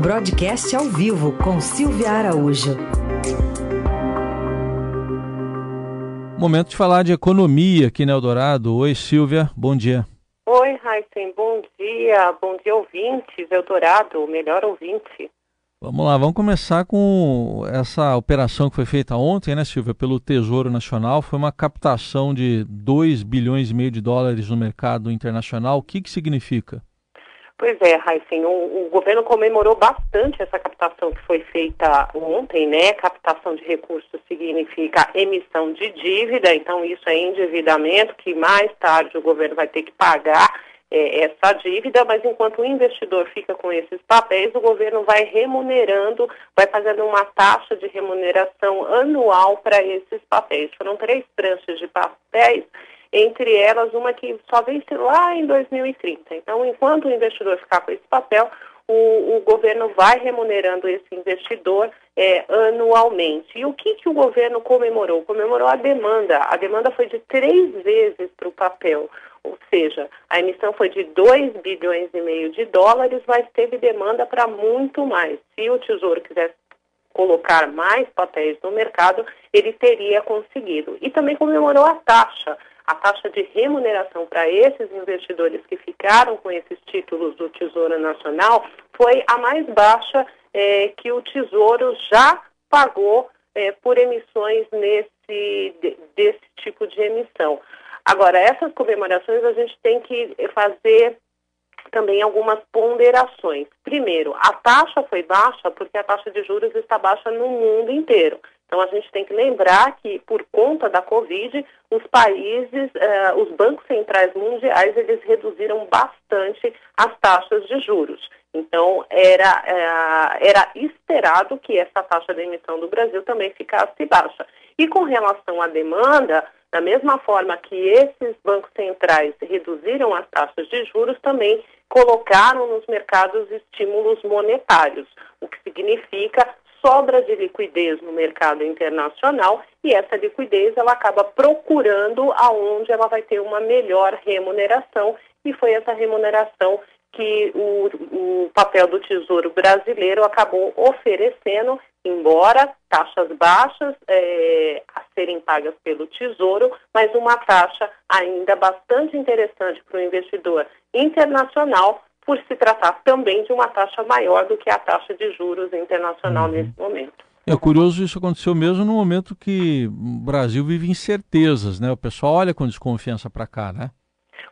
Broadcast ao vivo com Silvia Araújo. Momento de falar de economia aqui no Eldorado. Oi, Silvia, bom dia. Oi, Raíssen, bom dia. Bom dia, ouvintes. Eldorado, melhor ouvinte. Vamos lá, vamos começar com essa operação que foi feita ontem, né, Silvia, pelo Tesouro Nacional. Foi uma captação de 2 bilhões e meio de dólares no mercado internacional. O que, que significa? Pois é, Raíssen, o, o, governo comemorou bastante essa captação que foi feita ontem, né? Captação de recursos significa emissão de dívida, então isso é endividamento que mais tarde o governo vai ter que pagar é, essa dívida, mas enquanto o investidor fica com esses papéis, o governo vai remunerando, vai fazendo uma taxa de remuneração anual para esses papéis. Foram três tranches de papéis entre elas uma que só vence lá em 2030. Então, enquanto o investidor ficar com esse papel, o, o governo vai remunerando esse investidor é, anualmente. E o que, que o governo comemorou? Comemorou a demanda. A demanda foi de três vezes para o papel. Ou seja, a emissão foi de 2 bilhões e meio de dólares, mas teve demanda para muito mais. Se o Tesouro quisesse colocar mais papéis no mercado, ele teria conseguido. E também comemorou a taxa a taxa de remuneração para esses investidores que ficaram com esses títulos do Tesouro Nacional foi a mais baixa é, que o Tesouro já pagou é, por emissões nesse, de, desse tipo de emissão. Agora, essas comemorações a gente tem que fazer também algumas ponderações. Primeiro, a taxa foi baixa porque a taxa de juros está baixa no mundo inteiro. Então a gente tem que lembrar que por conta da Covid, os países, eh, os bancos centrais mundiais, eles reduziram bastante as taxas de juros. Então era, eh, era esperado que essa taxa de emissão do Brasil também ficasse baixa. E com relação à demanda, da mesma forma que esses bancos centrais reduziram as taxas de juros, também colocaram nos mercados estímulos monetários, o que significa sobra de liquidez no mercado internacional e essa liquidez ela acaba procurando aonde ela vai ter uma melhor remuneração e foi essa remuneração que o, o papel do Tesouro Brasileiro acabou oferecendo, embora taxas baixas é, a serem pagas pelo Tesouro, mas uma taxa ainda bastante interessante para o investidor internacional, por se tratar também de uma taxa maior do que a taxa de juros internacional uhum. nesse momento. É curioso isso aconteceu mesmo no momento que o Brasil vive incertezas, né? O pessoal olha com desconfiança para cá, né?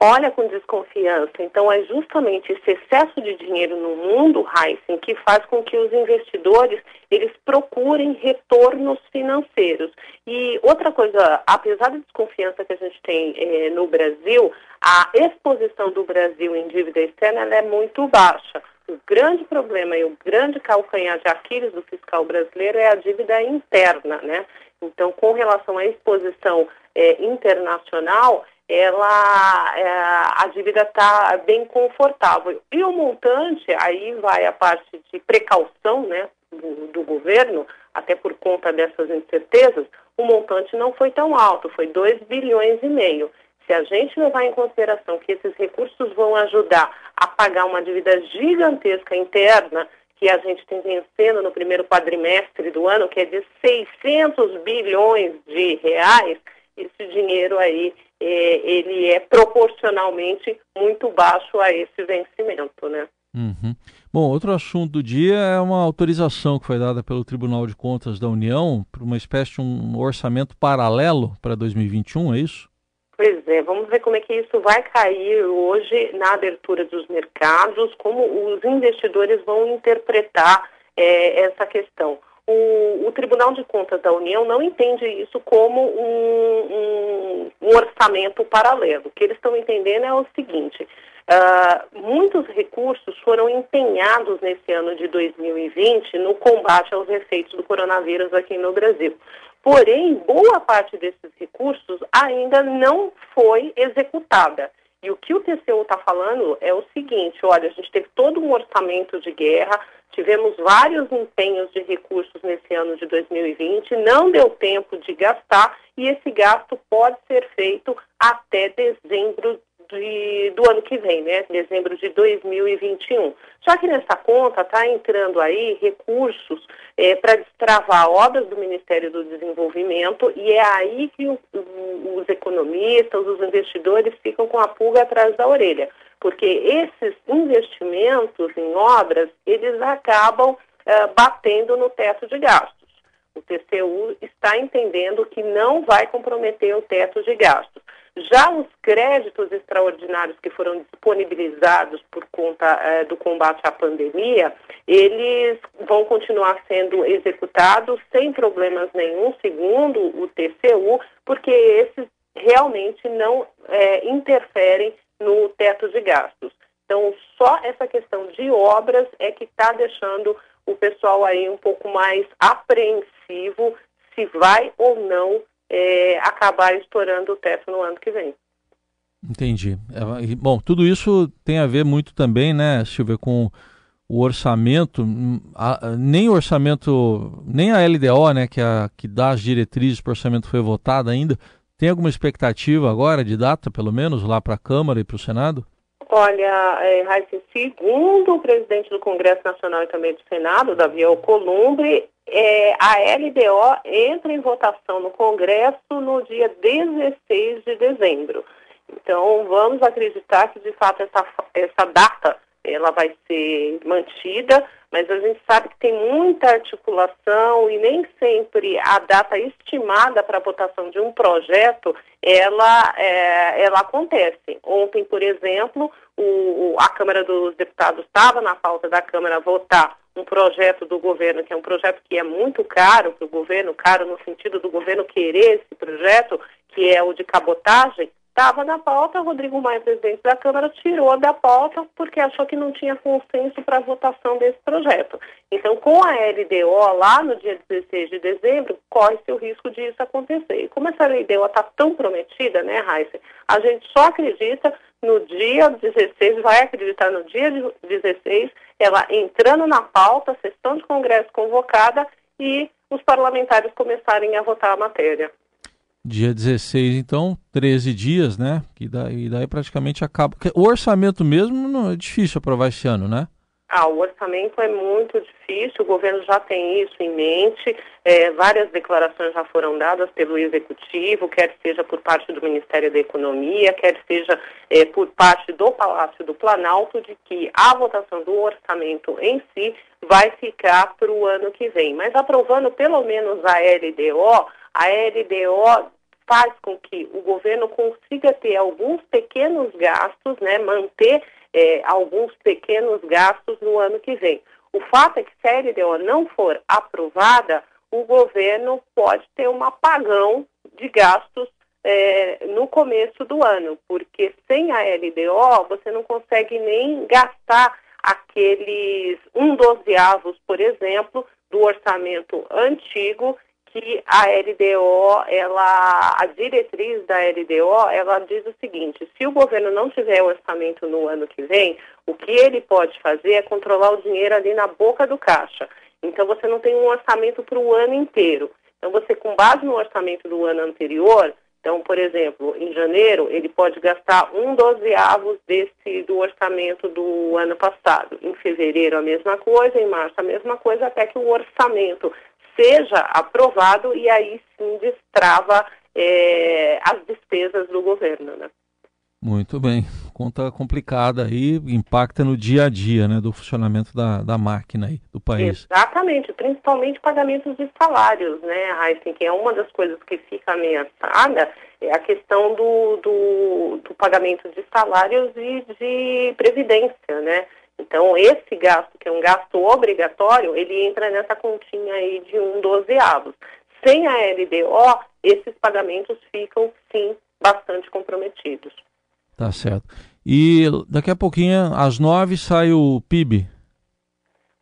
Olha com desconfiança. Então, é justamente esse excesso de dinheiro no mundo, Heisen, que faz com que os investidores eles procurem retornos financeiros. E outra coisa, apesar da desconfiança que a gente tem eh, no Brasil, a exposição do Brasil em dívida externa é muito baixa. O grande problema e o grande calcanhar de Aquiles do fiscal brasileiro é a dívida interna, né? Então, com relação à exposição eh, internacional, ela é, a dívida está bem confortável. E o montante, aí vai a parte de precaução né, do, do, governo, até por conta dessas incertezas, o montante não foi tão alto, foi 2 bilhões e meio. Se a gente levar em consideração que esses recursos vão ajudar a pagar uma dívida gigantesca interna, que a gente tem vencendo no primeiro quadrimestre do ano, que é de 600 bilhões de reais, esse dinheiro aí é, ele é proporcionalmente muito baixo a esse vencimento, né? Uhum. Bom, outro assunto do dia é uma autorização que foi dada pelo Tribunal de Contas da União para uma espécie de um orçamento paralelo para 2021, é isso? Pois é, vamos ver como é que isso vai cair hoje na abertura dos mercados, como os investidores vão interpretar é, essa questão o, o, Tribunal de Contas da União não entende isso como um, um, um orçamento paralelo. O que eles estão entendendo é o seguinte: uh, muitos recursos foram empenhados nesse ano de 2020 no combate aos efeitos do coronavírus aqui no Brasil. Porém, boa parte desses recursos ainda não foi executada. E o que o TCU está falando é o seguinte: olha, a gente teve todo um orçamento de guerra, Tivemos vários empenhos de recursos nesse ano de 2020, não deu tempo de gastar e esse gasto pode ser feito até dezembro de, do ano que vem, né? Dezembro de 2021. Só que nessa conta está entrando aí recursos é, para destravar obras do Ministério do Desenvolvimento e é aí que o, os economistas, os investidores ficam com a pulga atrás da orelha, porque esses investimentos em obras, eles acabam é, batendo no teto de gastos. O TCU está entendendo que não vai comprometer o teto de gastos. Já os créditos extraordinários que foram disponibilizados por conta eh, do combate à pandemia, eles vão continuar sendo executados sem problemas nenhum, segundo o TCU, porque esses realmente não eh, interferem no teto de gastos. Então, só essa questão de obras é que está deixando o pessoal aí um pouco mais apreensivo se vai ou não é, acabar estourando o teto no ano que vem. Entendi. É, bom, tudo isso tem a ver muito também, né, Silvia, com o orçamento, hum, a, nem o orçamento, nem a LDO, né, que, é a, que dá as diretrizes para o orçamento foi votada ainda. Tem alguma expectativa agora de data, pelo menos, lá para a Câmara e para o Senado? Olha, é, Raíssa, segundo o presidente do Congresso Nacional e também do Senado, Davi Alcolumbre, é, a LDO entra em votação no Congresso no dia 16 de dezembro. Então, vamos acreditar que, de fato, essa, essa data ela vai ser mantida, mas a gente sabe que tem muita articulação e nem sempre a data estimada para a votação de um projeto ela, é, ela acontece. Ontem, por exemplo, o, a Câmara dos Deputados estava na pauta da Câmara votar um projeto do governo, que é um projeto que é muito caro para o governo, caro no sentido do governo querer esse projeto, que é o de cabotagem, estava na pauta, Rodrigo Maia, presidente da Câmara, tirou da pauta porque achou que não tinha consenso para a votação desse projeto. Então, com a LDO, lá no dia 16 de dezembro, corre-se o risco disso acontecer. E como essa LDO está tão prometida, né, Raíssa, a gente só acredita no dia 16, vai acreditar no dia 16, ela entrando na pauta, sessão de Congresso convocada e os parlamentares começarem a votar a matéria. Dia 16, então, 13 dias, né? Que daí, daí praticamente acaba. O orçamento mesmo não é difícil aprovar esse ano, né? Ah, o orçamento é muito difícil, o governo já tem isso em mente, é, várias declarações já foram dadas pelo Executivo, quer seja por parte do Ministério da Economia, quer seja é, por parte do Palácio do Planalto, de que a votação do orçamento em si vai ficar para o ano que vem. Mas aprovando pelo menos a LDO, a LDO faz com que o governo consiga ter alguns pequenos gastos, né, manter é, alguns pequenos gastos no ano que vem. O fato é que se a LDO não for aprovada, o governo pode ter um apagão de gastos é, no começo do ano, porque sem a LDO você não consegue nem gastar aqueles um dozeavos, por exemplo, do orçamento antigo que a LDO, ela, a diretriz da LDO, ela diz o seguinte: se o governo não tiver orçamento no ano que vem, o que ele pode fazer é controlar o dinheiro ali na boca do caixa. Então você não tem um orçamento para o ano inteiro. Então você, com base no orçamento do ano anterior, então, por exemplo, em janeiro, ele pode gastar um dozeavos desse do orçamento do ano passado. Em fevereiro, a mesma coisa, em março, a mesma coisa, até que o orçamento seja aprovado e aí sim destrava é, as despesas do governo. Né? Muito bem. Conta complicada aí, impacta no dia a dia né, do funcionamento da, da máquina aí, do país. Exatamente, principalmente pagamentos de salários, né, Heisen, que é uma das coisas que fica ameaçada, é a questão do, do, do pagamento de salários e de previdência, né? Então, esse gasto, que é um gasto obrigatório, ele entra nessa continha aí de um dozeavos. Sem a LDO, esses pagamentos ficam, sim, bastante comprometidos. Tá certo. E daqui a pouquinho, às nove, sai o PIB.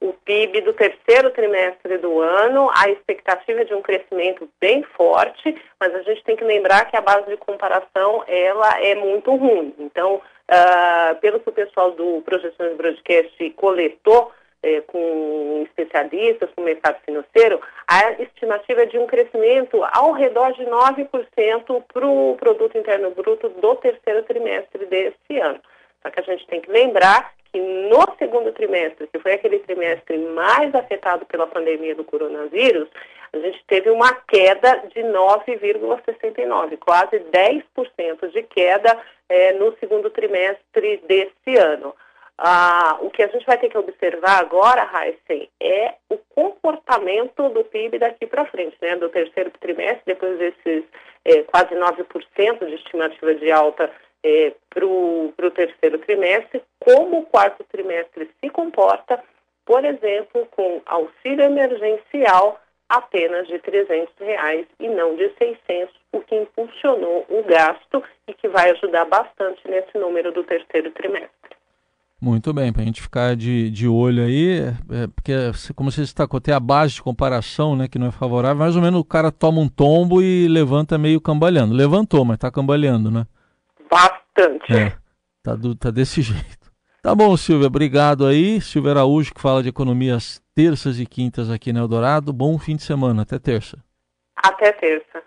O PIB do terceiro trimestre do ano, a expectativa é de um crescimento bem forte, mas a gente tem que lembrar que a base de comparação ela é muito ruim. Então, Uh, pelo que o pessoal do Projeções Broadcast coletou, é, com especialistas, com mercado financeiro, a estimativa é de um crescimento ao redor de 9% para o produto interno bruto do terceiro trimestre desse ano. Só que a gente tem que lembrar que no segundo trimestre, que foi aquele trimestre mais afetado pela pandemia do coronavírus, a gente teve uma queda de 9,69, quase 10% de queda é, no segundo trimestre desse ano. Ah, o que a gente vai ter que observar agora, Heisen, é o comportamento do PIB daqui para frente, né? Do terceiro trimestre, depois desses é, quase 9% de estimativa de alta é, para o terceiro trimestre, como o quarto trimestre se comporta, por exemplo, com auxílio emergencial apenas de 300 reais e não de 600, o que impulsionou o gasto e que vai ajudar bastante nesse número do terceiro trimestre. Muito bem, para a gente ficar de, de olho aí, é, porque como você destacou, tem a base de comparação né, que não é favorável, mais ou menos o cara toma um tombo e levanta meio cambaleando. Levantou, mas está cambaleando, né? Bastante. É, tá, do, tá desse jeito. Tá bom, Silvia, obrigado aí. Silvia Araújo, que fala de economias terças e quintas aqui no Eldorado. Bom fim de semana, até terça. Até terça.